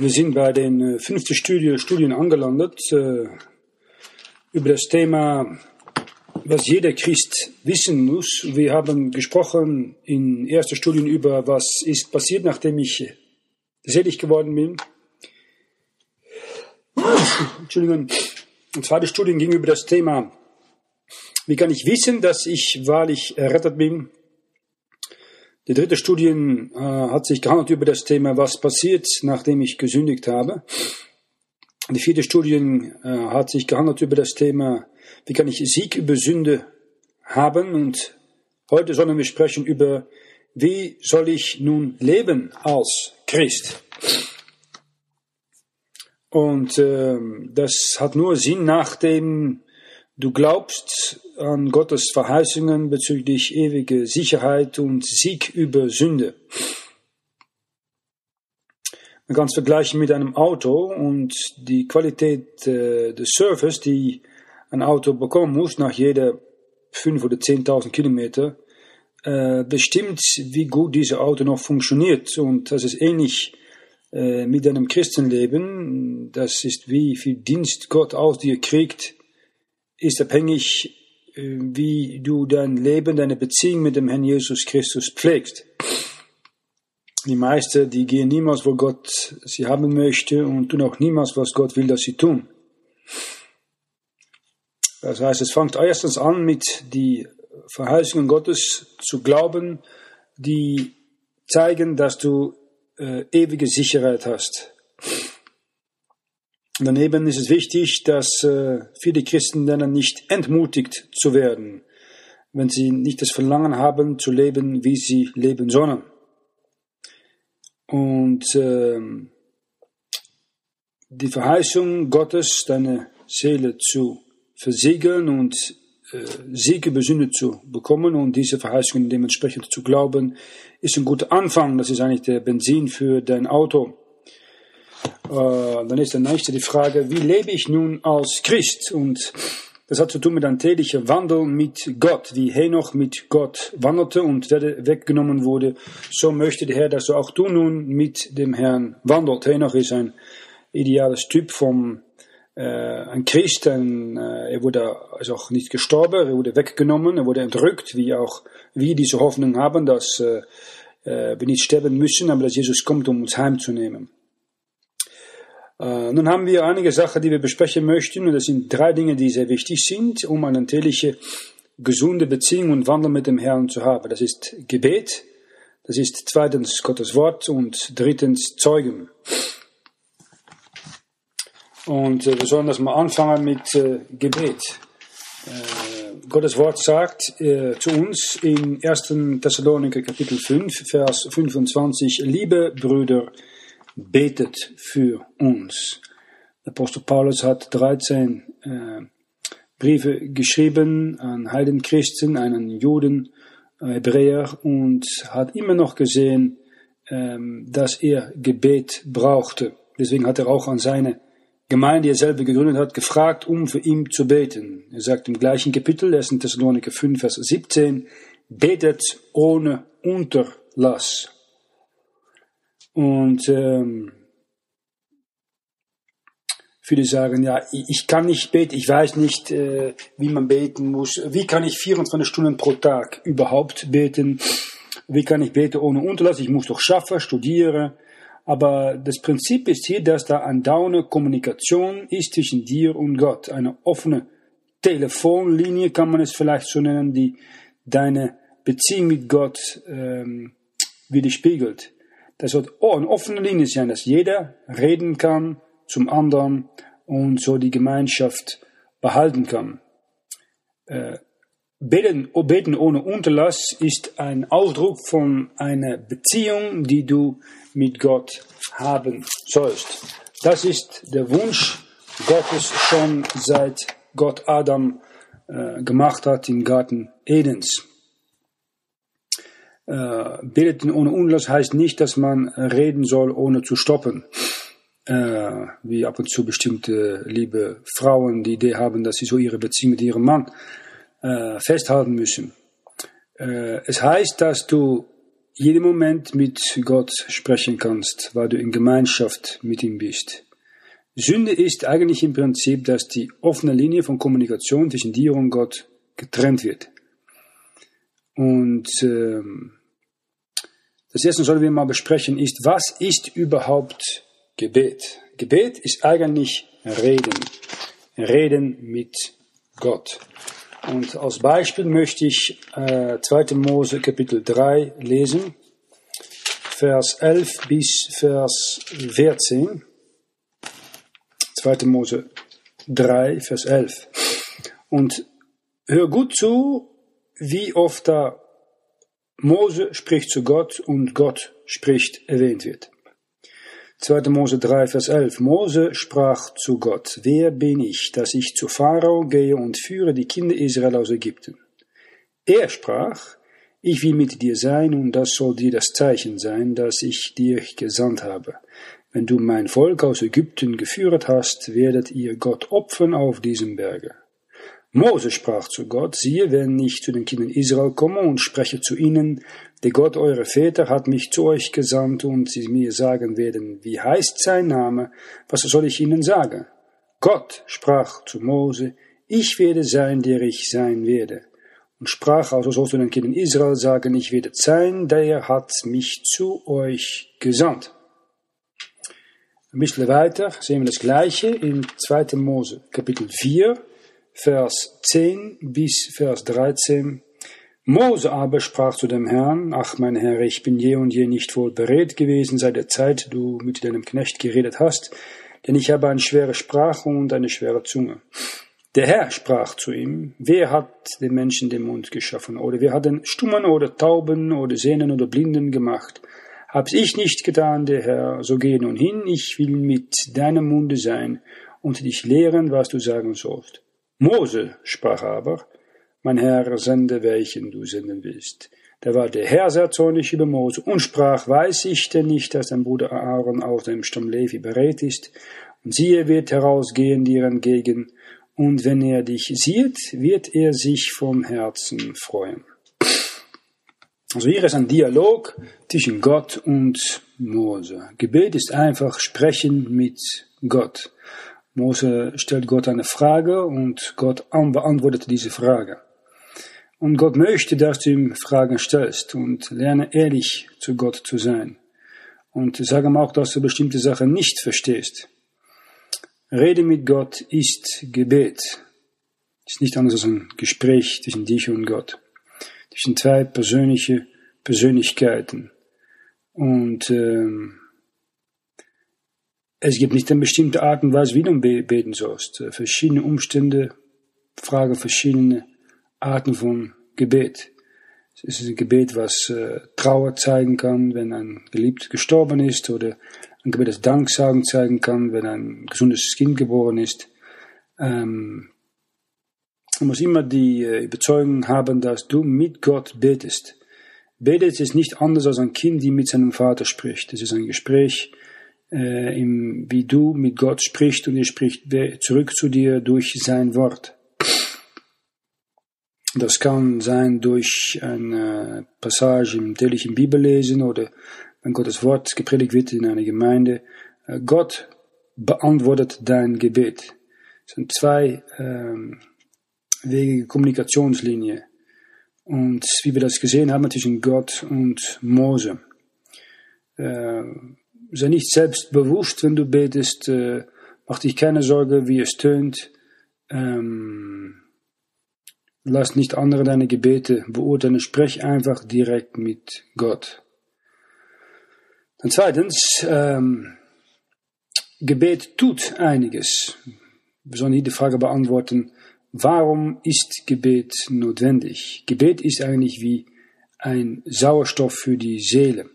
Wir sind bei den äh, fünften Studie, Studien angelandet äh, über das Thema, was jeder Christ wissen muss. Wir haben gesprochen in ersten Studien über, was ist passiert, nachdem ich selig geworden bin. Entschuldigung. Und zweite Studien ging über das Thema, wie kann ich wissen, dass ich wahrlich errettet bin? Die dritte Studie äh, hat sich gehandelt über das Thema, was passiert, nachdem ich gesündigt habe. Die vierte Studie äh, hat sich gehandelt über das Thema, wie kann ich Sieg über Sünde haben. Und heute sollen wir sprechen über, wie soll ich nun leben als Christ. Und äh, das hat nur Sinn, nachdem du glaubst an Gottes Verheißungen bezüglich ewige Sicherheit und Sieg über Sünde. Man kann es vergleichen mit einem Auto und die Qualität äh, des Service, die ein Auto bekommen muss nach jeder fünf oder zehntausend Kilometer, äh, bestimmt, wie gut dieses Auto noch funktioniert. Und das ist ähnlich äh, mit einem Christenleben. Das ist wie viel Dienst Gott aus dir kriegt, ist abhängig, äh, wie du dein Leben, deine Beziehung mit dem Herrn Jesus Christus pflegst. Die meisten, die gehen niemals, wo Gott sie haben möchte und tun auch niemals, was Gott will, dass sie tun. Das heißt, es fängt erstens an mit die Verheißungen Gottes zu glauben, die zeigen, dass du äh, ewige Sicherheit hast. Daneben ist es wichtig, dass äh, viele Christen lernen, nicht entmutigt zu werden, wenn sie nicht das Verlangen haben, zu leben, wie sie leben sollen. Und äh, die Verheißung Gottes, deine Seele zu versiegeln und äh, Sieg über Sünde zu bekommen und diese Verheißungen dementsprechend zu glauben, ist ein guter Anfang. Das ist eigentlich der Benzin für dein Auto. Äh, dann ist der nächste die Frage, wie lebe ich nun als Christ? Und das hat zu tun mit einem täglichen Wandel mit Gott, wie Henoch mit Gott wandelte und weggenommen wurde. So möchte der Herr, dass du auch du nun mit dem Herrn wandelt. Henoch ist ein ideales Typ vom äh, ein Christ, ein, äh, er wurde also auch nicht gestorben, er wurde weggenommen, er wurde entrückt, wie auch wir diese Hoffnung haben, dass äh, wir nicht sterben müssen, aber dass Jesus kommt, um uns heimzunehmen. Äh, nun haben wir einige Sachen, die wir besprechen möchten, und das sind drei Dinge, die sehr wichtig sind, um eine natürliche, gesunde Beziehung und Wandel mit dem Herrn zu haben. Das ist Gebet, das ist zweitens Gottes Wort und drittens Zeugen. Und äh, wir sollen das mal anfangen mit äh, Gebet. Äh, Gottes Wort sagt äh, zu uns in 1. Thessaloniker Kapitel 5, Vers 25, liebe Brüder, betet für uns. Apostel Paulus hat 13 äh, Briefe geschrieben an Heidenchristen, einen Juden, äh, Hebräer und hat immer noch gesehen, ähm, dass er Gebet brauchte. Deswegen hat er auch an seine Gemeinde, die er selber gegründet hat, gefragt, um für ihn zu beten. Er sagt im gleichen Kapitel, 1. Thessaloniker 5, Vers 17, betet ohne Unterlass. Und ähm, viele sagen, ja, ich kann nicht beten, ich weiß nicht, äh, wie man beten muss. Wie kann ich 24 Stunden pro Tag überhaupt beten? Wie kann ich beten ohne Unterlass? Ich muss doch schaffen, studieren. Aber das Prinzip ist hier, dass da eine dauernde Kommunikation ist zwischen dir und Gott. Eine offene Telefonlinie kann man es vielleicht so nennen, die deine Beziehung mit Gott ähm, widerspiegelt. Das wird eine offene Linie sein, dass jeder reden kann zum anderen und so die Gemeinschaft behalten kann. Äh, beten, beten ohne Unterlass ist ein Ausdruck von einer Beziehung, die du mit Gott haben sollst. Das ist der Wunsch Gottes schon seit Gott Adam äh, gemacht hat im Garten Edens. Äh, beten ohne Unlass heißt nicht, dass man reden soll, ohne zu stoppen. Äh, wie ab und zu bestimmte liebe Frauen die Idee haben, dass sie so ihre Beziehung mit ihrem Mann äh, festhalten müssen. Äh, es heißt, dass du jeden Moment mit Gott sprechen kannst, weil du in Gemeinschaft mit ihm bist. Sünde ist eigentlich im Prinzip, dass die offene Linie von Kommunikation zwischen dir und Gott getrennt wird. Und ähm, das erste sollen wir mal besprechen ist, was ist überhaupt Gebet? Gebet ist eigentlich Reden. Reden mit Gott. Und als Beispiel möchte ich äh, 2. Mose Kapitel 3 lesen, Vers 11 bis Vers 14. 2. Mose 3, Vers 11. Und hör gut zu, wie oft da Mose spricht zu Gott und Gott spricht erwähnt wird. 2. Mose 3, Vers 11. Mose sprach zu Gott, Wer bin ich, dass ich zu Pharao gehe und führe die Kinder Israel aus Ägypten? Er sprach, Ich will mit dir sein, und das soll dir das Zeichen sein, dass ich dir gesandt habe. Wenn du mein Volk aus Ägypten geführt hast, werdet ihr Gott opfern auf diesem Berge. Mose sprach zu Gott, siehe, wenn ich zu den Kindern Israel komme und spreche zu ihnen, der Gott eurer Väter hat mich zu euch gesandt und sie mir sagen werden, wie heißt sein Name, was soll ich ihnen sagen? Gott sprach zu Mose, ich werde sein, der ich sein werde. Und sprach also sollst du den Kindern Israel sagen, ich werde sein, der hat mich zu euch gesandt. Ein bisschen weiter sehen wir das Gleiche in 2. Mose, Kapitel 4, Vers 10 bis Vers 13. Mose aber sprach zu dem Herrn, Ach mein Herr, ich bin je und je nicht wohl beredt gewesen seit der Zeit, du mit deinem Knecht geredet hast, denn ich habe eine schwere Sprache und eine schwere Zunge. Der Herr sprach zu ihm, wer hat den Menschen den Mund geschaffen, oder wer hat den Stummen oder Tauben oder Sehnen oder Blinden gemacht? Hab's ich nicht getan, der Herr, so geh nun hin, ich will mit deinem Munde sein und dich lehren, was du sagen sollst. Mose sprach aber, mein Herr, sende welchen du senden willst. Da war der Herr sehr zornig über Mose und sprach, weiß ich denn nicht, dass dein Bruder Aaron aus dem Stamm Levi bereit ist? Und siehe, wird herausgehen dir entgegen, und wenn er dich sieht, wird er sich vom Herzen freuen. Also hier ist ein Dialog zwischen Gott und Mose. Gebet ist einfach Sprechen mit Gott. Mose stellt Gott eine Frage und Gott beantwortet diese Frage. Und Gott möchte, dass du ihm Fragen stellst und lerne ehrlich zu Gott zu sein. Und sage ihm auch, dass du bestimmte Sachen nicht verstehst. Rede mit Gott ist Gebet. Ist nicht anders als ein Gespräch zwischen dich und Gott. Zwischen zwei persönliche Persönlichkeiten. Und ähm, es gibt nicht eine bestimmte Art und Weise, wie du beten sollst. Verschiedene Umstände fragen verschiedene Arten von Gebet. Es ist ein Gebet, was äh, Trauer zeigen kann, wenn ein Geliebter gestorben ist, oder ein Gebet, das Danksagen zeigen kann, wenn ein gesundes Kind geboren ist. Ähm, man muss immer die äh, Überzeugung haben, dass du mit Gott betest. Betet ist nicht anders als ein Kind, die mit seinem Vater spricht. Es ist ein Gespräch, äh, im, wie du mit Gott sprichst und er spricht zurück zu dir durch sein Wort. Das kann sein durch eine Passage im täglichen Bibellesen oder wenn Gottes Wort gepredigt wird in einer Gemeinde. Äh, Gott beantwortet dein Gebet. Es sind zwei ähm, Wege Kommunikationslinie. Und wie wir das gesehen haben zwischen Gott und Mose. Äh, sei nicht selbstbewusst, wenn du betest. Äh, mach dich keine Sorge, wie es tönt. Ähm, lass nicht andere deine Gebete beurteilen. Sprech einfach direkt mit Gott. Dann zweitens, ähm, Gebet tut einiges. Wir sollen hier die Frage beantworten, warum ist Gebet notwendig? Gebet ist eigentlich wie ein Sauerstoff für die Seele.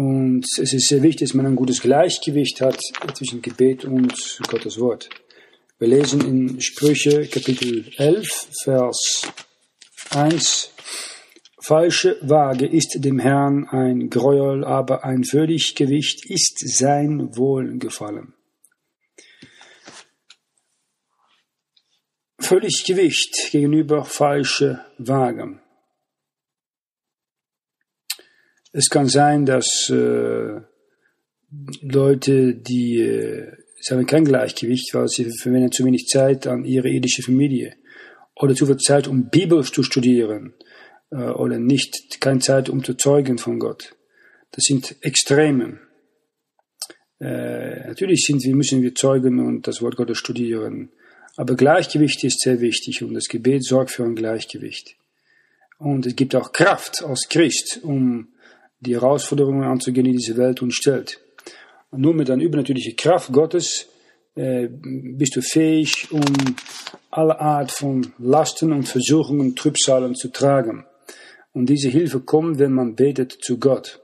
Und es ist sehr wichtig, dass man ein gutes Gleichgewicht hat zwischen Gebet und Gottes Wort. Wir lesen in Sprüche Kapitel 11, Vers 1. Falsche Waage ist dem Herrn ein Gräuel, aber ein Völliggewicht ist sein Wohlgefallen. Völliggewicht gegenüber falsche Waage. Es kann sein, dass äh, Leute, die äh, sie haben kein Gleichgewicht, weil sie verwenden zu wenig Zeit an ihre irdische Familie oder zu viel Zeit, um Bibel zu studieren äh, oder nicht keine Zeit, um zu zeugen von Gott. Das sind Extreme. Äh, natürlich sind wir, müssen wir zeugen und das Wort Gottes studieren. Aber Gleichgewicht ist sehr wichtig und das Gebet sorgt für ein Gleichgewicht. Und es gibt auch Kraft als Christ, um die Herausforderungen anzugehen, die diese Welt uns stellt. Und nur mit einer übernatürlichen Kraft Gottes äh, bist du fähig, um alle Art von Lasten und Versuchungen, Trübsalen zu tragen. Und diese Hilfe kommt, wenn man betet zu Gott.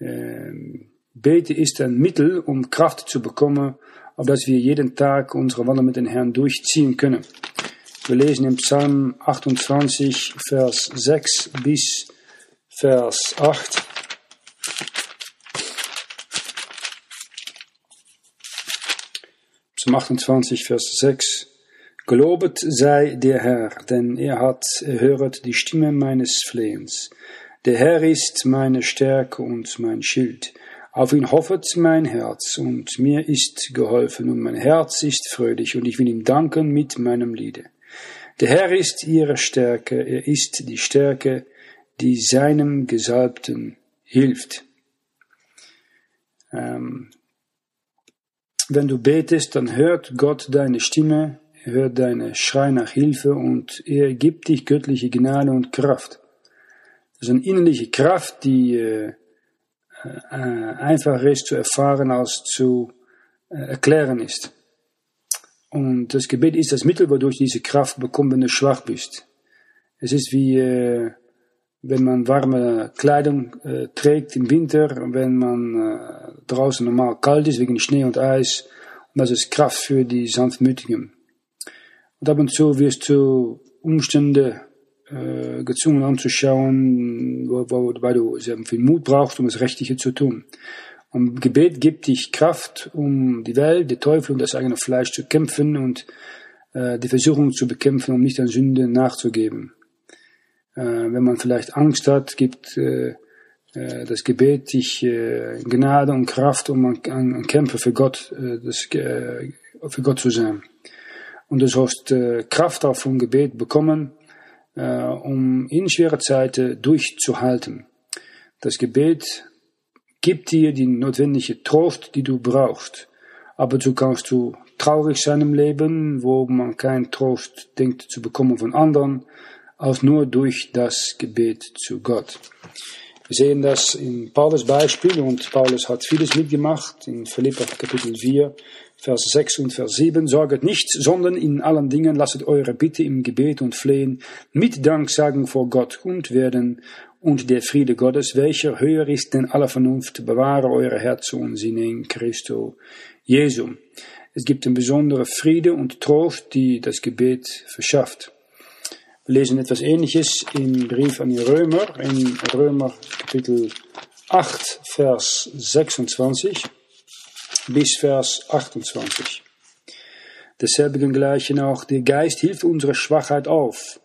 Ähm, Beten ist ein Mittel, um Kraft zu bekommen, auf das wir jeden Tag unsere Wandel mit dem Herrn durchziehen können. Wir lesen im Psalm 28, Vers 6 bis Vers 8. Psalm 28, Vers 6. Gelobet sei der Herr, denn er hat erhöret die Stimme meines Flehens. Der Herr ist meine Stärke und mein Schild. Auf ihn hoffet mein Herz, und mir ist geholfen, und mein Herz ist fröhlich, und ich will ihm danken mit meinem Liede. Der Herr ist ihre Stärke, er ist die Stärke, die seinem Gesalbten hilft. Ähm, wenn du betest, dann hört Gott deine Stimme, hört deine Schrei nach Hilfe und er gibt dich göttliche Gnade und Kraft. Das ist eine innerliche Kraft, die äh, äh, einfacher ist zu erfahren als zu äh, erklären ist. Und das Gebet ist das Mittel, wodurch diese Kraft bekommt, wenn du schwach bist. Es ist wie, äh, wenn man warme Kleidung äh, trägt im Winter, wenn man äh, draußen normal kalt ist wegen Schnee und Eis. Und das ist Kraft für die Sanftmütigen. Und ab und zu wirst du Umstände äh, gezwungen anzuschauen, wo, wo, weil du sehr viel Mut brauchst, um das Rechtliche zu tun. Und Gebet gibt dich Kraft, um die Welt, den Teufel und das eigene Fleisch zu kämpfen und äh, die Versuchung zu bekämpfen, um nicht an Sünde nachzugeben. Äh, wenn man vielleicht Angst hat, gibt äh, äh das Gebet dich Gnade und Kraft, um ein Kämpfer für Gott, das, für Gott zu sein. Und du sollst Kraft auch vom Gebet bekommen, um in schwere Zeiten durchzuhalten. Das Gebet gibt dir die notwendige Trost, die du brauchst. Aber so kannst du traurig sein im Leben, wo man keinen Trost denkt zu bekommen von anderen, als nur durch das Gebet zu Gott. Wir sehen das in Paulus Beispiel und Paulus hat vieles mitgemacht in Philippa Kapitel 4, Vers 6 und Vers 7. Sorget nicht, sondern in allen Dingen lasset eure Bitte im Gebet und Flehen mit Danksagen vor Gott und werden und der Friede Gottes, welcher höher ist denn aller Vernunft, bewahre eure Herzen und Sinne in Christo Jesu. Es gibt einen besonderen Friede und Trost, die das Gebet verschafft. Wir lesen etwas Ähnliches im Brief an die Römer, in Römer Kapitel 8, Vers 26 bis Vers 28. Desselbigen gleichen auch, der Geist hilft unsere Schwachheit auf,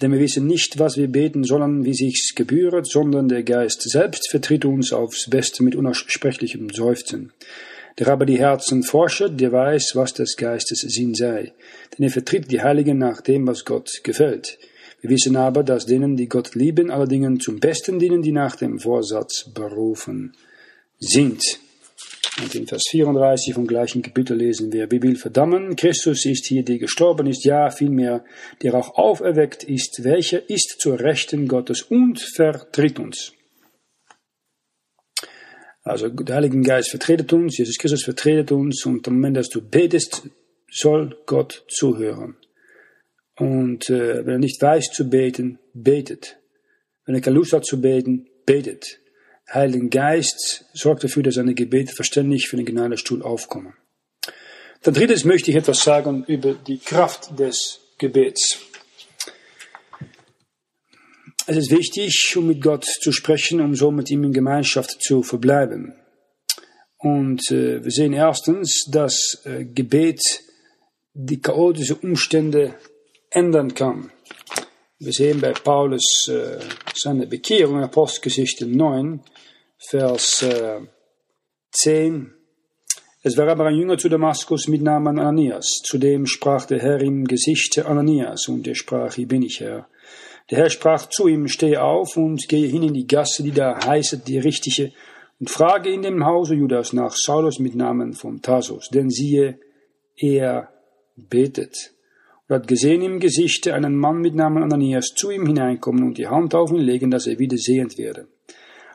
denn wir wissen nicht, was wir beten sollen, wie sich's gebühret, sondern der Geist selbst vertritt uns aufs Beste mit unaussprechlichem Seufzen. Der aber die Herzen forschet, der weiß, was des Geistes Sinn sei. Denn er vertritt die Heiligen nach dem, was Gott gefällt. Wir wissen aber, dass denen, die Gott lieben, alle Dingen zum Besten dienen, die nach dem Vorsatz berufen sind. Und in Vers 34 vom gleichen Kapitel lesen wir, wir will verdammen, Christus ist hier, der gestorben ist, ja, vielmehr, der auch auferweckt ist, welcher ist zur Rechten Gottes und vertritt uns. Also der Heilige Geist vertretet uns, Jesus Christus vertretet uns und am Moment, dass du betest, soll Gott zuhören. Und äh, wenn er nicht weiß zu beten, betet. Wenn er keine Lust hat zu beten, betet. Der Heilige Geist sorgt dafür, dass seine Gebete verständlich für den Gnadestuhl aufkommen. Dann drittens möchte ich etwas sagen über die Kraft des Gebets. Es ist wichtig, um mit Gott zu sprechen, um so mit ihm in Gemeinschaft zu verbleiben. Und äh, wir sehen erstens, dass äh, Gebet die chaotischen Umstände ändern kann. Wir sehen bei Paulus äh, seine Bekehrung in Apostelgeschichte 9, Vers äh, 10. Es war aber ein Jünger zu Damaskus mit Namen Ananias. Zudem sprach der Herr im Gesicht Ananias, und er sprach, hier bin ich Herr. Der Herr sprach zu ihm, steh auf und gehe hin in die Gasse, die da heißet, die richtige, und frage in dem Hause Judas nach Saulus mit Namen von Tarsus, denn siehe, er betet und hat gesehen im Gesichte einen Mann mit Namen Ananias zu ihm hineinkommen und die Hand auf ihn legen, dass er wieder sehend werde.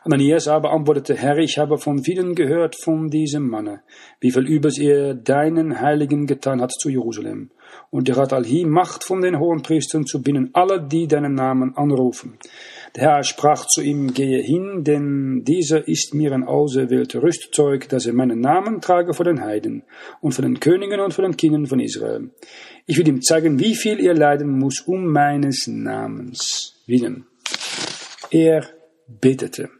Ananias aber antwortete, Herr, ich habe von vielen gehört von diesem Manne, wie viel Übels er deinen Heiligen getan hat zu Jerusalem. Und er hat allhi Macht von den hohen Priestern zu binden alle, die deinen Namen anrufen. Der Herr sprach zu ihm, gehe hin, denn dieser ist mir ein auserwählter Rüstzeug, dass er meinen Namen trage vor den Heiden und vor den Königen und vor den Kindern von Israel. Ich will ihm zeigen, wie viel er leiden muss um meines Namens willen. Er betete.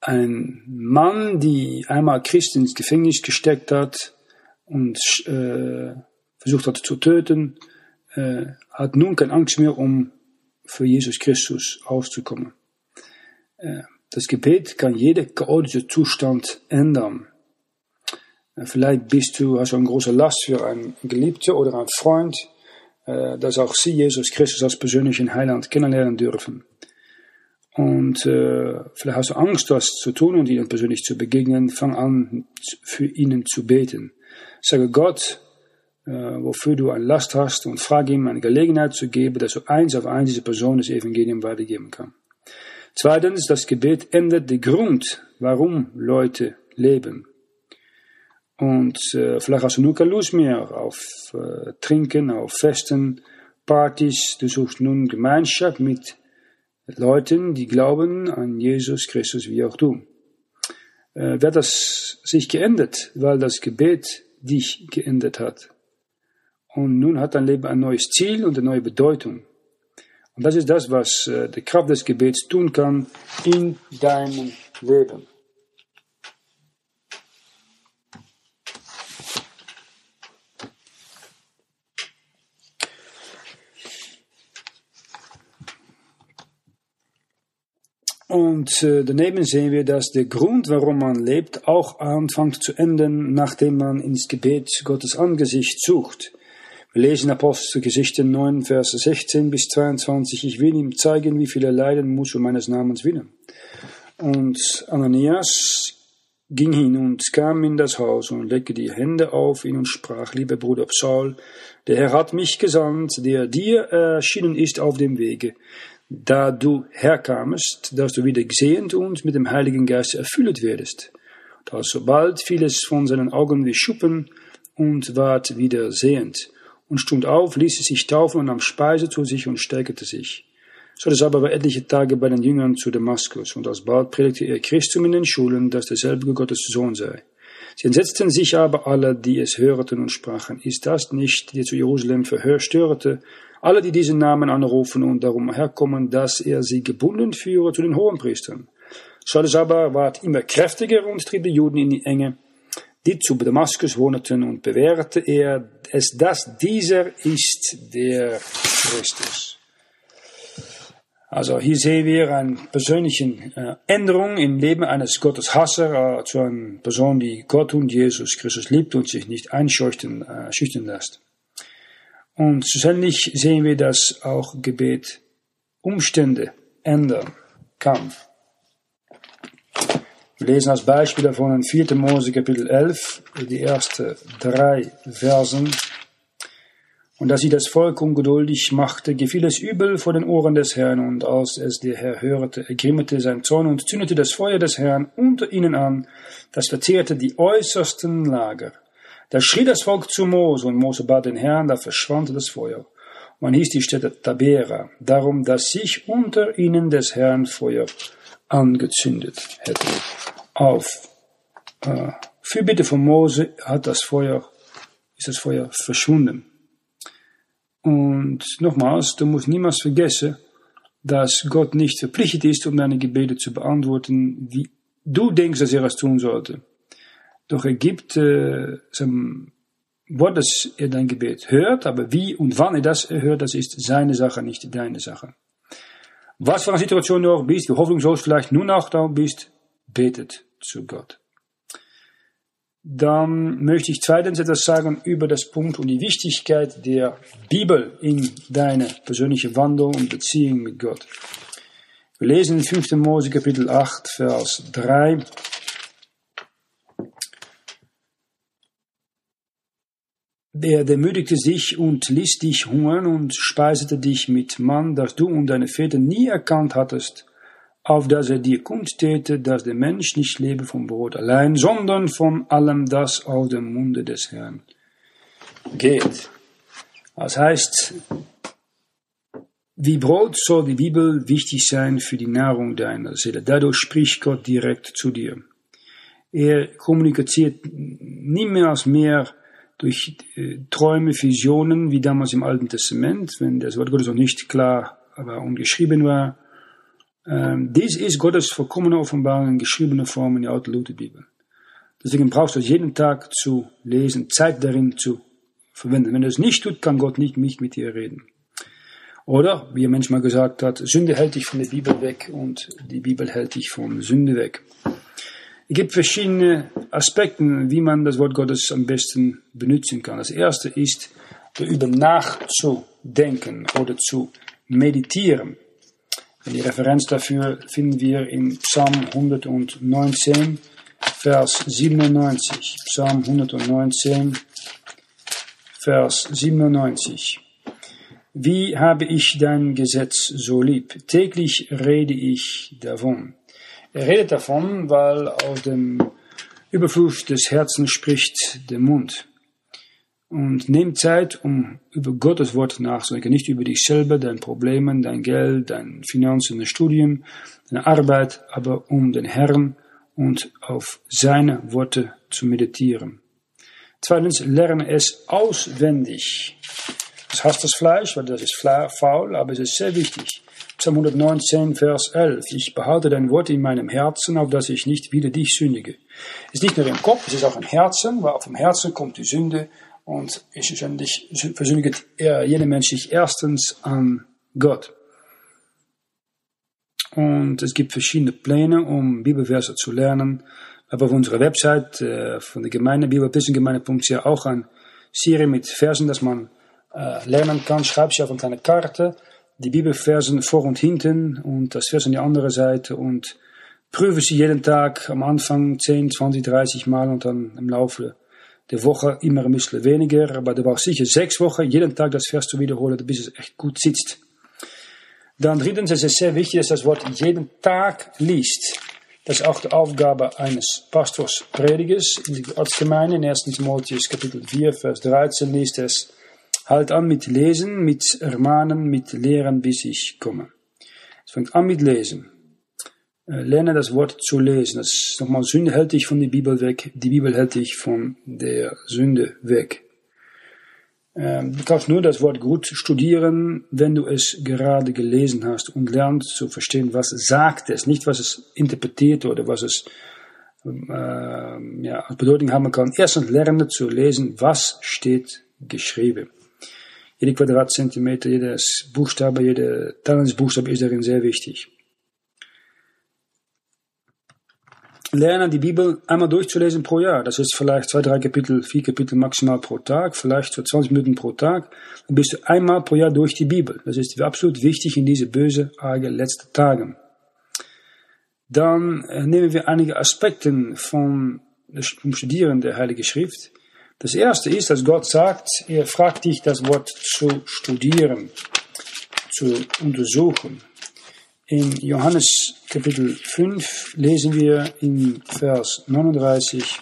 Ein Mann, die einmal Christ ins Gefängnis gesteckt hat und äh, versucht hat zu töten, äh, hat nun keine Angst mehr, um für Jesus Christus auszukommen. Äh, das Gebet kann jeden chaotischen Zustand ändern. Äh, vielleicht bist du, hast du eine große Last für einen Geliebten oder einen Freund, äh, dass auch sie Jesus Christus als persönlichen Heiland kennenlernen dürfen. Und äh, vielleicht hast du Angst, das zu tun und ihnen persönlich zu begegnen. Fang an, für ihnen zu beten. Sage Gott, äh, wofür du eine Last hast und frage ihm eine Gelegenheit zu geben, dass du eins auf eins diese Person das Evangelium weitergeben kann. Zweitens, das Gebet ändert den Grund, warum Leute leben. Und äh, vielleicht hast du nur keine Lust mehr auf äh, Trinken, auf Festen, Partys. Du suchst nun Gemeinschaft mit Leuten, die glauben an Jesus Christus wie auch du. Äh, wird das sich geändert, weil das Gebet dich geändert hat. Und nun hat dein Leben ein neues Ziel und eine neue Bedeutung. Und das ist das, was äh, die Kraft des Gebets tun kann in deinem Leben. Und äh, daneben sehen wir, dass der Grund, warum man lebt, auch anfängt zu enden, nachdem man ins Gebet Gottes Angesicht sucht. Wir lesen Apostelgeschichte 9, Verse 16 bis 22. Ich will ihm zeigen, wie viel er leiden muss um meines Namens willen. Und Ananias ging hin und kam in das Haus und legte die Hände auf ihn und sprach, lieber Bruder Saul, der Herr hat mich gesandt, der dir erschienen ist auf dem Wege, da du herkamest, dass du wieder gesehend und mit dem Heiligen Geist erfüllt werdest. Und alsobald fiel es von seinen Augen wie Schuppen und ward wieder sehend und stund auf, ließ sich taufen und nahm Speise zu sich und stärkte sich. So das aber war etliche Tage bei den Jüngern zu Damaskus, und alsbald predigte er Christum in den Schulen, dass derselbe Gottes Sohn sei. Sie entsetzten sich aber alle, die es hörten und sprachen, ist das nicht, der zu Jerusalem Verhör störte, alle, die diesen Namen anrufen und darum herkommen, dass er sie gebunden führe zu den Hohenpriestern. Saulus aber ward immer kräftiger und trieb die Juden in die Enge, die zu Damaskus wohnten, und bewährte er es, dass dieser ist der Christus. Also hier sehen wir eine persönliche äh, Änderung im Leben eines Gotteshasser äh, zu einer Person, die Gott und Jesus Christus liebt und sich nicht einschüchtern äh, schüchtern lässt. Und schlussendlich sehen wir, dass auch Gebet Umstände ändern kann. Wir lesen als Beispiel davon in 4. Mose Kapitel 11, die ersten drei Versen. Und dass sie das Volk ungeduldig machte, gefiel es übel vor den Ohren des Herrn, und als es der Herr hörte, ergrimmete sein Zorn und zündete das Feuer des Herrn unter ihnen an, das verzehrte die äußersten Lager. Da schrie das Volk zu Mose, und Mose bat den Herrn, da verschwand das Feuer. Man hieß die Städte Tabera, darum, dass sich unter ihnen des Herrn Feuer angezündet hätte. Auf äh, Fürbitte von Mose hat das Feuer, ist das Feuer verschwunden. Und nochmals, du musst niemals vergessen, dass Gott nicht verpflichtet ist, um deine Gebete zu beantworten, wie du denkst, dass er es tun sollte. Doch er gibt äh, seinem Wort, dass er dein Gebet hört, aber wie und wann er das hört, das ist seine Sache, nicht deine Sache. Was für eine Situation du auch bist, wie hoffnungslos vielleicht nun auch da bist, betet zu Gott. Dann möchte ich zweitens etwas sagen über das Punkt und die Wichtigkeit der Bibel in deine persönliche Wandlung und Beziehung mit Gott. Wir lesen in 5. Mose Kapitel 8, Vers 3. Der demütigte sich und ließ dich hungern und speisete dich mit Mann, das du und deine Väter nie erkannt hattest, auf dass er dir kundtäte, dass der Mensch nicht lebe vom Brot allein, sondern von allem, das aus dem Munde des Herrn geht. Das heißt, wie Brot soll die Bibel wichtig sein für die Nahrung deiner Seele. Dadurch spricht Gott direkt zu dir. Er kommuniziert niemals mehr durch äh, Träume, Visionen, wie damals im Alten Testament, wenn das Wort Gottes noch nicht klar war und geschrieben war. Ähm, dies ist Gottes vollkommene Offenbarung in geschriebener Form in der Alten Lutherbibel. Deswegen brauchst du es jeden Tag zu lesen, Zeit darin zu verwenden. Wenn du es nicht tut, kann Gott nicht, nicht mit dir reden. Oder, wie er manchmal gesagt hat, Sünde hält dich von der Bibel weg und die Bibel hält dich von Sünde weg. Es gibt verschiedene Aspekte, wie man das Wort Gottes am besten benutzen kann. Das erste ist, darüber nachzudenken oder zu meditieren. Die Referenz dafür finden wir in Psalm 119, Vers 97. Psalm 119, Vers 97. Wie habe ich dein Gesetz so lieb? Täglich rede ich davon. Er redet davon, weil aus dem Überfluss des Herzens spricht der Mund. Und nimm Zeit, um über Gottes Wort nachzudenken, nicht über dich selber, deine Probleme, dein Geld, dein Finanzen, dein Studium, deine Arbeit, aber um den Herrn und auf seine Worte zu meditieren. Zweitens, lerne es auswendig. Das hasst das Fleisch, weil das ist faul, aber es ist sehr wichtig. Psalm 119, Vers 11. Ich behalte dein Wort in meinem Herzen, auf dass ich nicht wieder dich sündige. Es ist nicht nur im Kopf, es ist auch im Herzen, weil vom Herzen kommt die Sünde und ich versündigt jeder Mensch sich erstens an Gott. Und es gibt verschiedene Pläne, um Bibelverse zu lernen. Aber auf unserer Website äh, von der Gemeinde, bibelwissengemeinde.ch, auch eine Serie mit Versen, dass man äh, lernen kann, schreib sie auf eine kleine Karte, die Bibelversen vor und hinten und das Vers an die andere Seite und prüfe sie jeden Tag am Anfang 10, 20, 30 Mal und dann im Laufe der Woche immer ein bisschen weniger, aber du brauchst sicher sechs Wochen, jeden Tag das Vers zu wiederholen, bis es echt gut sitzt. Dann drittens ist es sehr wichtig, dass das Wort jeden Tag liest. Das ist auch die Aufgabe eines Pastors, Predigers in der Ortsgemeinde. In 1. Timotheus Kapitel 4, Vers 13 liest es, Halt an mit Lesen, mit Ermahnen, mit Lehren, bis ich komme. Es fängt an mit Lesen. Äh, lerne das Wort zu lesen. Das ist nochmal, Sünde hält dich von der Bibel weg. Die Bibel hält dich von der Sünde weg. Ähm, du kannst nur das Wort gut studieren, wenn du es gerade gelesen hast und lernst zu verstehen, was sagt es, nicht was es interpretiert oder was es äh, ja, als Bedeutung haben kann. Erstens lernen zu lesen, was steht geschrieben. Jede Quadratzentimeter, jedes Buchstabe, jeder Talensbuchstabe ist darin sehr wichtig. Lernen die Bibel einmal durchzulesen pro Jahr. Das ist vielleicht zwei, drei Kapitel, vier Kapitel maximal pro Tag, vielleicht so 20 Minuten pro Tag. Dann bist du einmal pro Jahr durch die Bibel. Das ist absolut wichtig in diese böse, arge letzten Tagen. Dann äh, nehmen wir einige Aspekte vom Studieren der Heilige Schrift. Das erste ist, dass Gott sagt, er fragt dich, das Wort zu studieren, zu untersuchen. In Johannes Kapitel 5 lesen wir in Vers 39,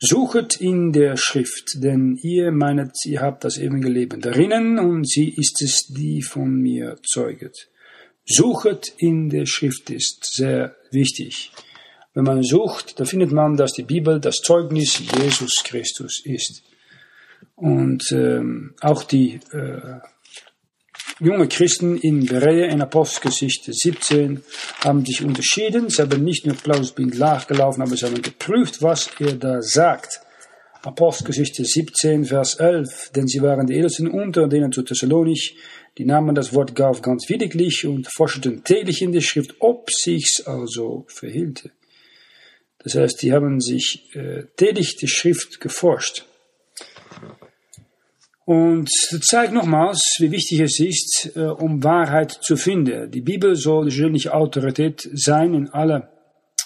Suchet in der Schrift, denn ihr meinet, ihr habt das ewige Leben darinnen und sie ist es, die von mir zeuget. Suchet in der Schrift ist sehr wichtig. Wenn man sucht, da findet man, dass die Bibel das Zeugnis Jesus Christus ist. Und ähm, auch die äh, junge Christen in Berea in Apostelgeschichte 17 haben sich unterschieden. Sie haben nicht nur Paulus bin nachgelaufen, aber sie haben geprüft, was er da sagt. Apostelgeschichte 17, Vers 11. Denn sie waren die Ältesten unter denen zu Thessalonich, die nahmen das Wort Gauf ganz williglich und forschten täglich in der Schrift, ob sich's also verhielte. Das heißt, die haben sich äh, täglich die Schrift geforscht. Und das zeigt nochmals, wie wichtig es ist, äh, um Wahrheit zu finden. Die Bibel soll natürlich Autorität sein in aller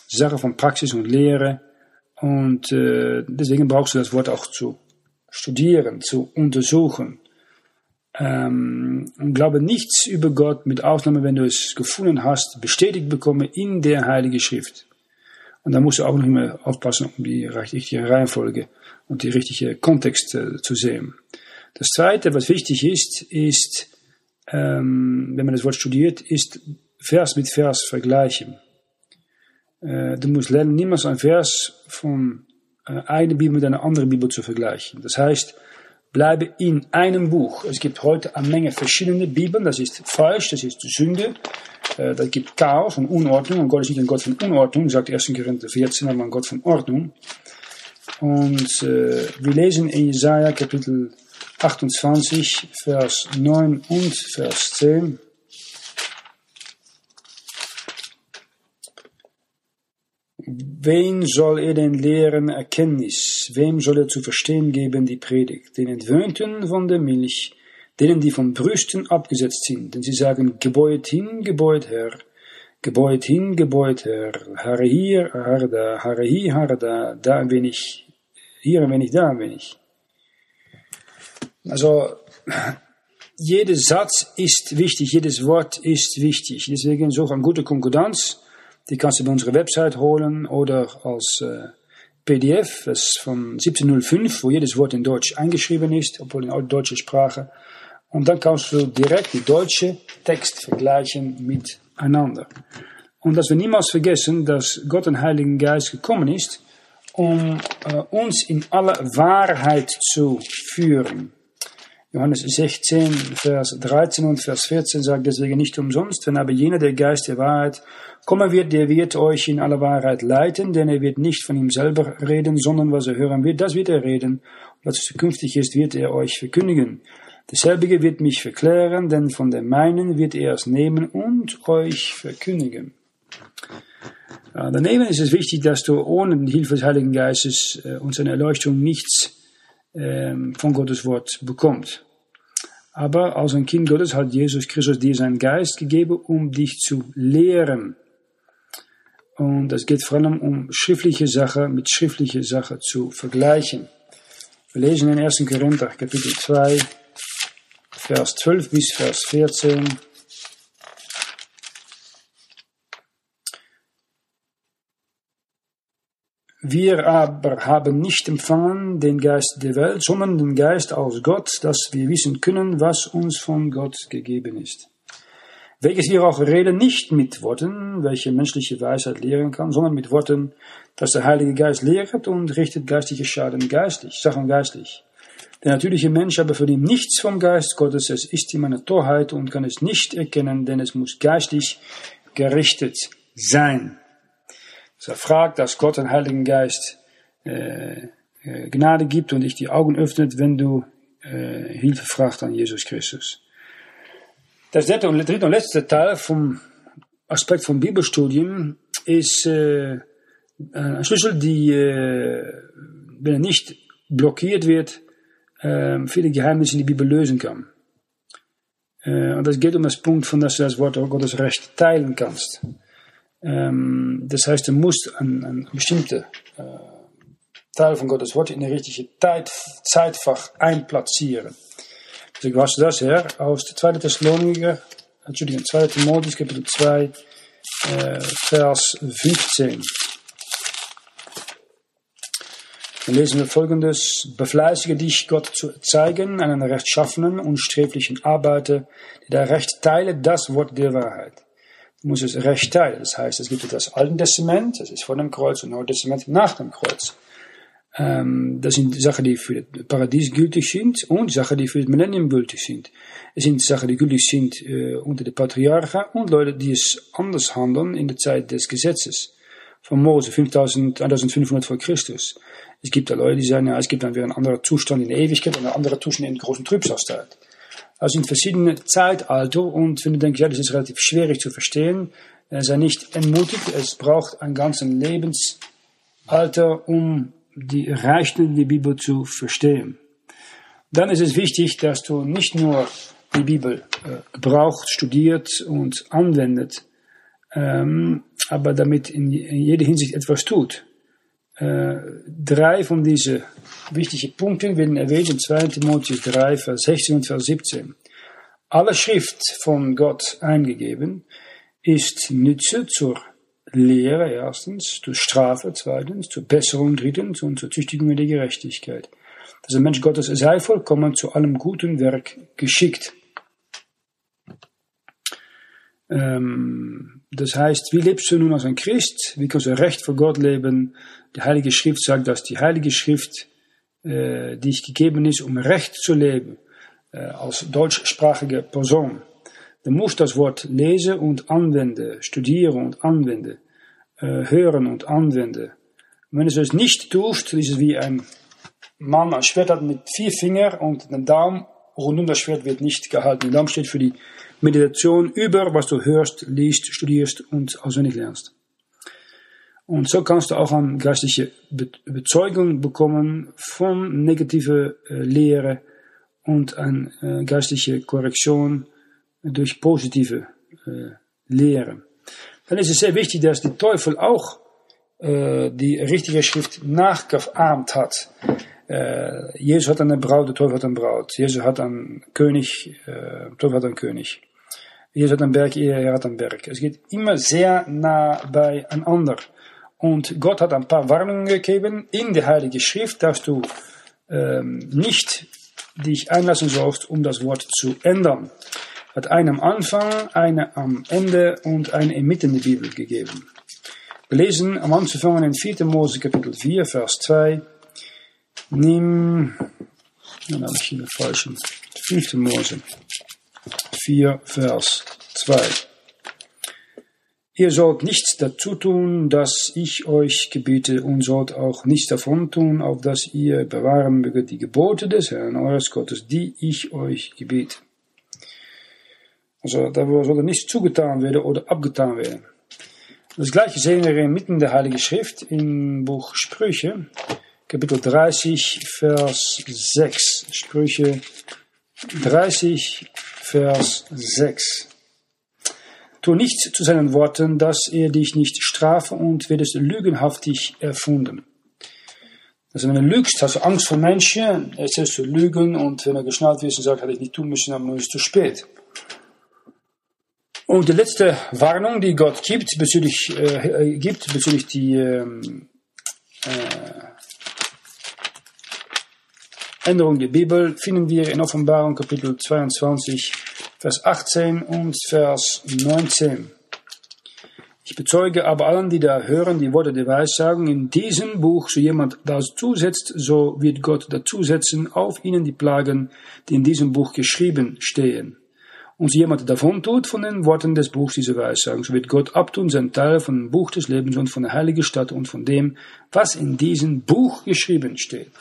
Sachen von Praxis und Lehre. Und äh, deswegen brauchst du das Wort auch zu studieren, zu untersuchen. Ähm, und glaube nichts über Gott, mit Ausnahme, wenn du es gefunden hast, bestätigt bekomme in der Heiligen Schrift. Und da musst du auch noch immer aufpassen, um die richtige Reihenfolge und die richtige Kontext äh, zu sehen. Das Zweite, was wichtig ist, ist, ähm, wenn man das Wort studiert, ist Vers mit Vers vergleichen. Äh, du musst lernen, niemals ein Vers von äh, einer Bibel mit einer anderen Bibel zu vergleichen. Das heißt, bleibe in einem Buch. Es gibt heute eine Menge verschiedene Bibeln. Das ist falsch, das ist Sünde. Äh, das gibt Chaos und Unordnung. Und Gott ist nicht ein Gott von Unordnung, sagt 1. Korinther 14, aber ein Gott von Ordnung. Und äh, wir lesen in Jesaja Kapitel 28, Vers 9 und Vers 10. Wen soll er denn lehren Erkenntnis? Wem soll er zu verstehen geben die Predigt? Den Entwöhnten von der Milch, denen die von Brüsten abgesetzt sind, denn sie sagen, Gebäude hin, Gebäude her, Gebäude hin, Gebäude her, Herr hier, Herr da, Herr hier, Herr da, da bin ich, hier bin ich, da bin ich. Also, jeder Satz ist wichtig, jedes Wort ist wichtig. Deswegen so eine gute Konkordanz, die kannst du bei unserer Website holen oder als äh, PDF, das ist von 1705, wo jedes Wort in Deutsch eingeschrieben ist, obwohl in deutscher Sprache. Und dann kannst du direkt die deutsche Text vergleichen miteinander. Und dass wir niemals vergessen, dass Gott ein Heiligen Geist gekommen ist, um äh, uns in aller Wahrheit zu führen. Johannes 16, Vers 13 und Vers 14 sagt deswegen nicht umsonst, wenn aber jener der Geist der Wahrheit kommen wird, der wird euch in aller Wahrheit leiten, denn er wird nicht von ihm selber reden, sondern was er hören wird, das wird er reden. Und was zukünftig ist, wird er euch verkündigen. Derselbige wird mich verklären, denn von der meinen wird er es nehmen und euch verkündigen. Ja, daneben ist es wichtig, dass du ohne die Hilfe des Heiligen Geistes äh, und seine Erleuchtung nichts von Gottes Wort bekommt. Aber als ein Kind Gottes hat Jesus Christus dir seinen Geist gegeben, um dich zu lehren. Und es geht vor allem um schriftliche Sachen mit schriftliche Sachen zu vergleichen. Wir lesen in 1. Korinther Kapitel 2, Vers 12 bis Vers 14. Wir aber haben nicht empfangen den Geist der Welt, sondern den Geist aus Gott, dass wir wissen können, was uns von Gott gegeben ist. Welches wir auch reden, nicht mit Worten, welche menschliche Weisheit lehren kann, sondern mit Worten, dass der Heilige Geist lehrt und richtet geistliche Schaden geistlich, Sachen geistlich. Der natürliche Mensch aber verdient nichts vom Geist Gottes, es ist ihm eine Torheit und kann es nicht erkennen, denn es muss geistlich gerichtet sein. Es erfragt, dass Gott den Heiligen Geist äh, äh, Gnade gibt und dich die Augen öffnet, wenn du äh, Hilfe fragst an Jesus Christus. Das dritte und, dritte und letzte Teil vom Aspekt von Bibelstudien ist äh, ein Schlüssel, die, äh, wenn er nicht blockiert wird, äh, viele Geheimnisse in die Bibel lösen kann. Äh, und das geht um das Punkt, von dass du das Wort Gottes Recht teilen kannst. Ähm, das heißt, du musst ein bestimmte äh, Teil von Gottes Wort in die richtige Zeit, Zeitfach einplatzieren. Also ich was das her aus der 2. Thessaloniker, Entschuldigung, 2. Timotheus Kapitel 2, äh, Vers 15. Dann lesen wir folgendes. Befleißige dich, Gott zu zeigen, einen rechtschaffenen und sträflichen Arbeiter, der recht teile das Wort der Wahrheit muss es recht teilen. Das heißt, es gibt das Alte Testament, das ist vor dem Kreuz, und Neue Testament nach dem Kreuz. Ähm, das sind Sachen, die für das Paradies gültig sind und Sachen, die für das Millennium gültig sind. Es sind Sachen, die gültig sind äh, unter den Patriarchen und Leute, die es anders handeln in der Zeit des Gesetzes. Von Mose, 5000, 1500 vor Christus. Es gibt da Leute, die sagen, ja, es gibt dann wieder ein anderer Zustand in der Ewigkeit und ein anderer Zustand in der großen Trübsalzeit. Also in verschiedene Zeitalter und wenn du denkst, ja, das ist relativ schwierig zu verstehen, sei nicht entmutigt, es braucht ein ganzes Lebensalter, um die Reichten der Bibel zu verstehen. Dann ist es wichtig, dass du nicht nur die Bibel äh, gebraucht, studiert und anwendet, ähm, aber damit in, in jeder Hinsicht etwas tut. Äh, drei von diesen wichtigen Punkten werden erwähnt in 2 Timotheus 3, Vers 16 und Vers 17. Alle Schrift von Gott eingegeben ist Nütze zur Lehre erstens, zur Strafe zweitens, zur Besserung drittens und zur Züchtigung der Gerechtigkeit. Dass der Mensch Gottes sei vollkommen zu allem guten Werk geschickt. Ähm, das heißt, wie lebst du nun als ein Christ? Wie kannst du recht vor Gott leben? Die Heilige Schrift sagt, dass die Heilige Schrift äh, die ich gegeben ist, um recht zu leben, äh, als deutschsprachige Person. Du musst das Wort lesen und anwenden, studieren und anwenden, äh, hören und anwenden. Wenn du es nicht tust, ist es wie ein Mann ein Schwert hat mit vier Fingern und den Daumen rund um das Schwert wird nicht gehalten. Der Daumen steht für die Meditation über, was du hörst, liest, studierst und auswendig lernst. Und so kannst du auch eine geistliche Bezeugung bekommen von negative äh, Lehre und eine äh, geistliche Korrektion durch positive äh, Lehre. Dann ist es sehr wichtig, dass der Teufel auch die richtige Schrift nachgeahmt hat. Äh, Jesus hat eine Braut, der Teufel hat eine Braut. Jesus hat einen König, äh, Teufel hat einen König. Jesus hat einen Berg, er hat einen Berg. Es geht immer sehr nah beieinander. Und Gott hat ein paar Warnungen gegeben in der Heiligen Schrift, dass du ähm, nicht dich einlassen sollst, um das Wort zu ändern. Hat eine am Anfang, eine am Ende und eine inmitten der Bibel gegeben. Wir lesen am Anfang in 4. Mose Kapitel 4, Vers 2. Nimm, dann habe ich hier den falschen, 5. Mose 4, Vers 2. Ihr sollt nichts dazu tun, dass ich euch gebiete, und sollt auch nichts davon tun, auf dass ihr bewahren möget die Gebote des Herrn eures Gottes, die ich euch gebiete. Also da soll nichts zugetan werden oder abgetan werden. Das gleiche sehen wir inmitten der Heiligen Schrift im Buch Sprüche, Kapitel 30, Vers 6. Sprüche 30, Vers 6. Tu nichts zu seinen Worten, dass er dich nicht strafe und werdest lügenhaftig erfunden. Also wenn du lügst, hast du Angst vor Menschen, erzählst du Lügen und wenn er geschnallt wird und sagt, hätte ich nicht tun müssen, dann ist es zu spät. Und die letzte Warnung, die Gott gibt bezüglich, äh, äh gibt bezüglich die ähm, äh, Änderung der Bibel, finden wir in Offenbarung Kapitel 22, Vers 18 und Vers 19. Ich bezeuge aber allen, die da hören, die Worte der Weissagung, in diesem Buch, so jemand das zusetzt, so wird Gott dazusetzen auf ihnen die Plagen, die in diesem Buch geschrieben stehen. Und so jemand davon tut von den Worten des Buchs dieser Weissagung, so wird Gott abtun sein Teil von dem Buch des Lebens und von der heiligen Stadt und von dem, was in diesem Buch geschrieben steht.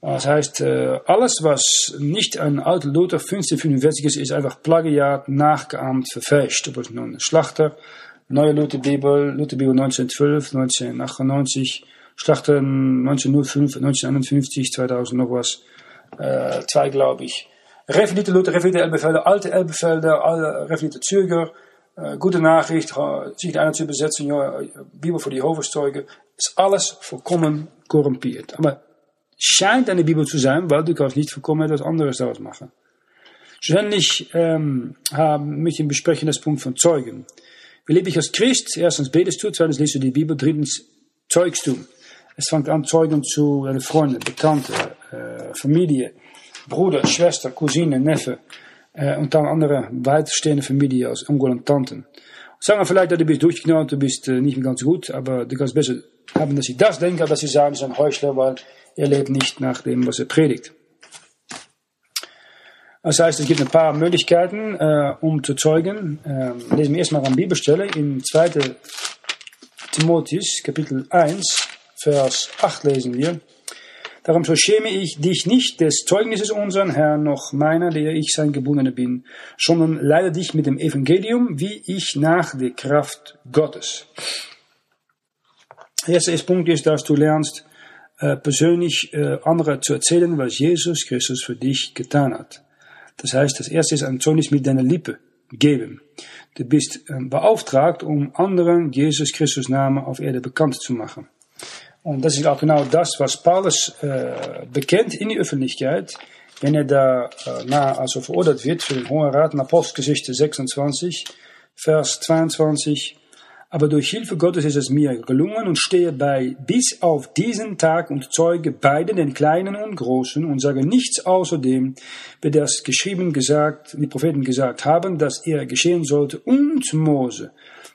Das heißt, äh, alles, was nicht ein alter Luther 1545 ist, ist einfach Plagiat, nachgeahmt, verfälscht. Ob es nun Schlachter, Neue Lutherbibel, Lutherbibel 1912, 1998, Schlachter 1905, 1951, 2000 noch was, äh, zwei glaube ich. Referierte Luther, referierte Elbefelder, alte Elbefelder, alle referierte Zürger, äh, gute Nachricht, sich einer zu übersetzen, ja, Bibel für die Hoferzeuge, ist alles vollkommen korrumpiert. Aber scheint eine Bibel zu sein, weil du kannst nicht vollkommen etwas anderes daraus machen. Schlussendlich ähm, haben, möchte ich besprechen das Punkt von Zeugen. Wie lebe ich als Christ? Erstens betest du, zweitens liest du die Bibel, drittens zeugst du. Es fängt an, Zeugen zu deinen Freunden, Bekannte, äh, Familie, Bruder, Schwester, Cousine, Neffe äh, und dann andere weiterstehende Familie als Onkel und Tanten. Sagen wir vielleicht, du bist durchgeknallt, du bist äh, nicht mehr ganz gut, aber du kannst besser haben, dass sie das denken, dass sie sagen, ist ein Heuchler, weil er lebt nicht nach dem, was er predigt. Das heißt, es gibt ein paar Möglichkeiten, äh, um zu zeugen. Ähm, lesen wir erstmal eine Bibelstelle in 2. Timotheus, Kapitel 1, Vers 8 lesen wir. Darum so schäme ich dich nicht des Zeugnisses unseren Herrn, noch meiner, der ich sein Gebundener bin, sondern leide dich mit dem Evangelium, wie ich nach der Kraft Gottes. Der erste Punkt ist, dass du lernst, persönlich äh, andere zu erzählen, was Jesus Christus für dich getan hat. Das heißt, das erste ist ein Zeugnis mit deiner Lippe geben. Du bist äh, beauftragt, um anderen Jesus Christus Namen auf Erde bekannt zu machen. Und das ist auch genau das, was Paulus äh, bekennt in die Öffentlichkeit, wenn er da äh, na, also verordert wird für den Hohen Rat in Apostelgeschichte 26, Vers 22. Aber durch Hilfe Gottes ist es mir gelungen und stehe bei bis auf diesen Tag und zeuge beiden, den Kleinen und Großen, und sage nichts außer dem, wie das geschrieben gesagt, die Propheten gesagt haben, dass er geschehen sollte, und Mose,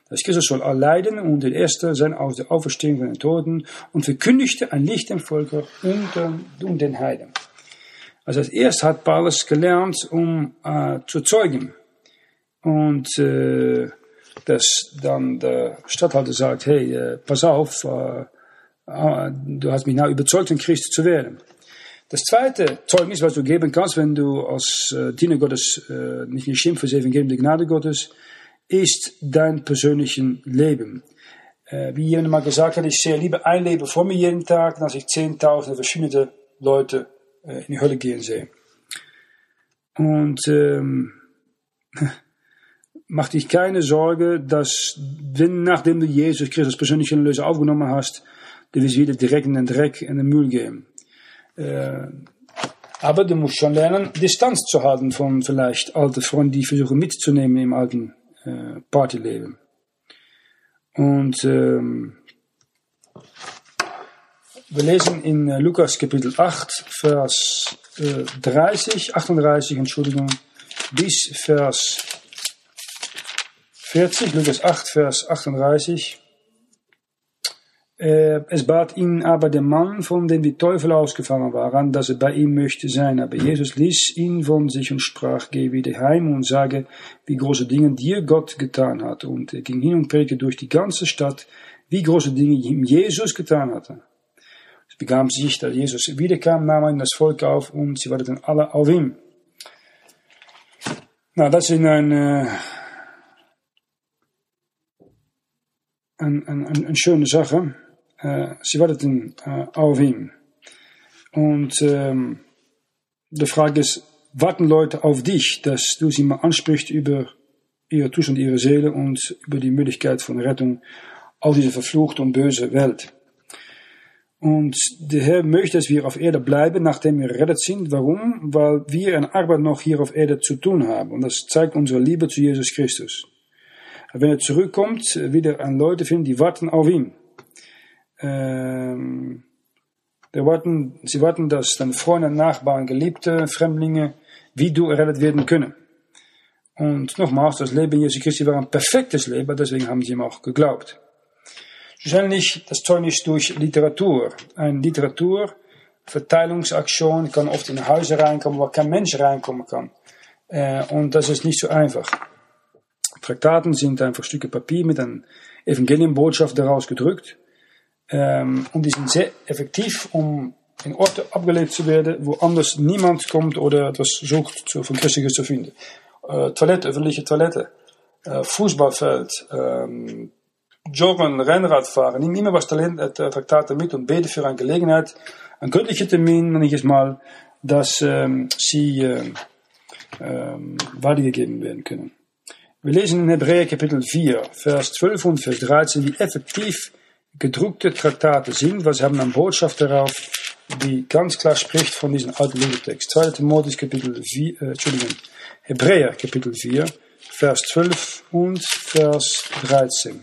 dass Christus soll erleiden und der Erste sein aus der Auferstehung von den Toten und verkündigte ein Licht dem Volke und, den Heiden. Also als erstes hat Paulus gelernt, um äh, zu zeugen. Und äh, dass dann der Stadthalter sagt, hey, äh, pass auf, äh, äh, du hast mich now überzeugt, ein Christ zu werden. Das zweite Zeugnis, was du geben kannst, wenn du als äh, Diener Gottes nicht in Schimpf Evangelium der Gnade Gottes ist dein persönliches Leben. Wie jemand mal gesagt hat, ich sehe lieber ein Leben vor mir jeden Tag, als ich zehntausende verschiedene Leute in die Hölle gehen sehe. Und ähm, mach dich keine Sorge, dass wenn nachdem du Jesus Christus persönlich in Löse aufgenommen hast, du wirst wieder direkt in den Dreck, in den Müll gehen. Äh, aber du musst schon lernen, Distanz zu halten von vielleicht alten Freunden, die versuchen mitzunehmen im alten äh, Partyleben. Und ähm, wir lesen in äh, Lukas Kapitel 8, Vers äh, 30, 38, Entschuldigung, bis Vers 40, Lukas 8, Vers 38. Äh, es bat ihn aber der Mann, von dem die Teufel ausgefangen waren, dass er bei ihm möchte sein. Aber Jesus ließ ihn von sich und sprach, geh wieder heim und sage, wie große Dinge dir Gott getan hat. Und er ging hin und predigte durch die ganze Stadt, wie große Dinge ihm Jesus getan hatte. Es begab sich, dass Jesus wiederkam, nahm er das Volk auf und sie warteten alle auf ihm. Na, das ist eine, eine, eine, eine schöne Sache. Äh, sie warteten äh, auf ihn. Und ähm, die Frage ist, warten Leute auf dich, dass du sie mal ansprichst über ihre Zustand, ihre Seele und über die Möglichkeit von Rettung aus dieser verfluchten und böse Welt. Und der Herr möchte, dass wir auf Erde bleiben, nachdem wir gerettet sind. Warum? Weil wir eine Arbeit noch hier auf Erde zu tun haben. Und das zeigt unsere Liebe zu Jesus Christus. Wenn er zurückkommt, wieder an Leute finden, die warten auf ihn. Ähm, warten, sie warten, dass deine Freunde, Nachbarn, Geliebte, Fremdlinge wie du errettet werden können. Und nochmals, das Leben Jesu Christi war ein perfektes Leben, deswegen haben sie ihm auch geglaubt. Wahrscheinlich das Zeugnis durch Literatur. Eine Literaturverteilungsaktion kann oft in Häuser reinkommen, wo kein Mensch reinkommen kann. Äh, und das ist nicht so einfach. Traktaten sind einfach Stücke Papier mit einer Evangeliumbotschaft daraus gedrückt. Ähm, und die sind sehr effektiv, um in Orte abgelegt zu werden, wo anders niemand kommt oder etwas sucht zu, von Christus zu finden. Äh, Toilette, öffentliche Toilette, äh, Fußballfeld, ähm, Joggen, Rennradfahren, nimm immer was Talent, äh, Traktate mit und bete für eine Gelegenheit, ein göttlicher Termin, nenne ich es mal, dass ähm, sie äh, ähm, weitergegeben werden können. Wir lesen in Hebräer Kapitel 4, Vers 12 und Vers 13, wie effektiv gedruckte Traktate sind, was haben eine Botschaft darauf, die ganz klar spricht von diesem alten Bibeltext. 2. Timotheus Kapitel 4, äh, Entschuldigung, Hebräer Kapitel 4, Vers 12 und Vers 13.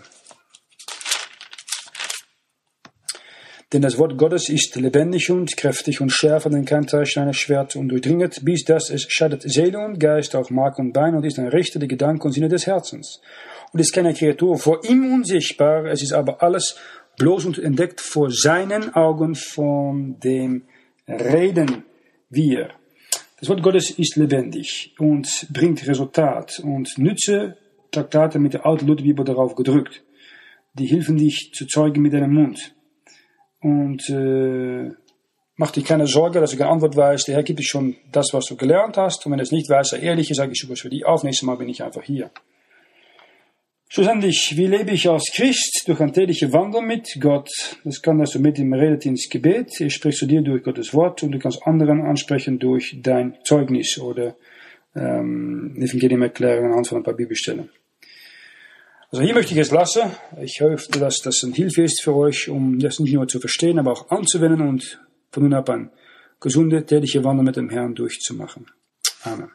Denn das Wort Gottes ist lebendig und kräftig und schärfer denn kein Zeichen Schwert und durchdringet, bis dass es scheidet Seele und Geist, auch Mark und Bein und ist ein Richter der Gedanken und Sinne des Herzens. Und ist keine Kreatur vor ihm unsichtbar, es ist aber alles bloß und entdeckt vor seinen Augen, von dem reden wir. Das Wort Gottes ist lebendig und bringt Resultat und nütze Traktate mit der alten Lutherbibel darauf gedrückt. Die helfen dich zu zeugen mit deinem Mund. Und äh, mach dir keine Sorge, dass du keine Antwort weißt. Der Herr gibt dir schon das, was du gelernt hast. Und wenn es nicht weißt, sei ehrlich, sage ich es für dich auf. Nächstes Mal bin ich einfach hier. Schlussendlich, wie lebe ich als Christ? Durch ein tägliche Wandel mit Gott. Das kann dass du mit ihm redet ins Gebet. Er spricht zu dir durch Gottes Wort und du kannst anderen ansprechen durch dein Zeugnis oder ähm, Evangelium erklären anhand von ein paar Bibelstellen. Also hier möchte ich es lassen. Ich hoffe, dass das eine Hilfe ist für euch, um das nicht nur zu verstehen, aber auch anzuwenden und von nun ab ein gesunde, tägliche Wandel mit dem Herrn durchzumachen. Amen.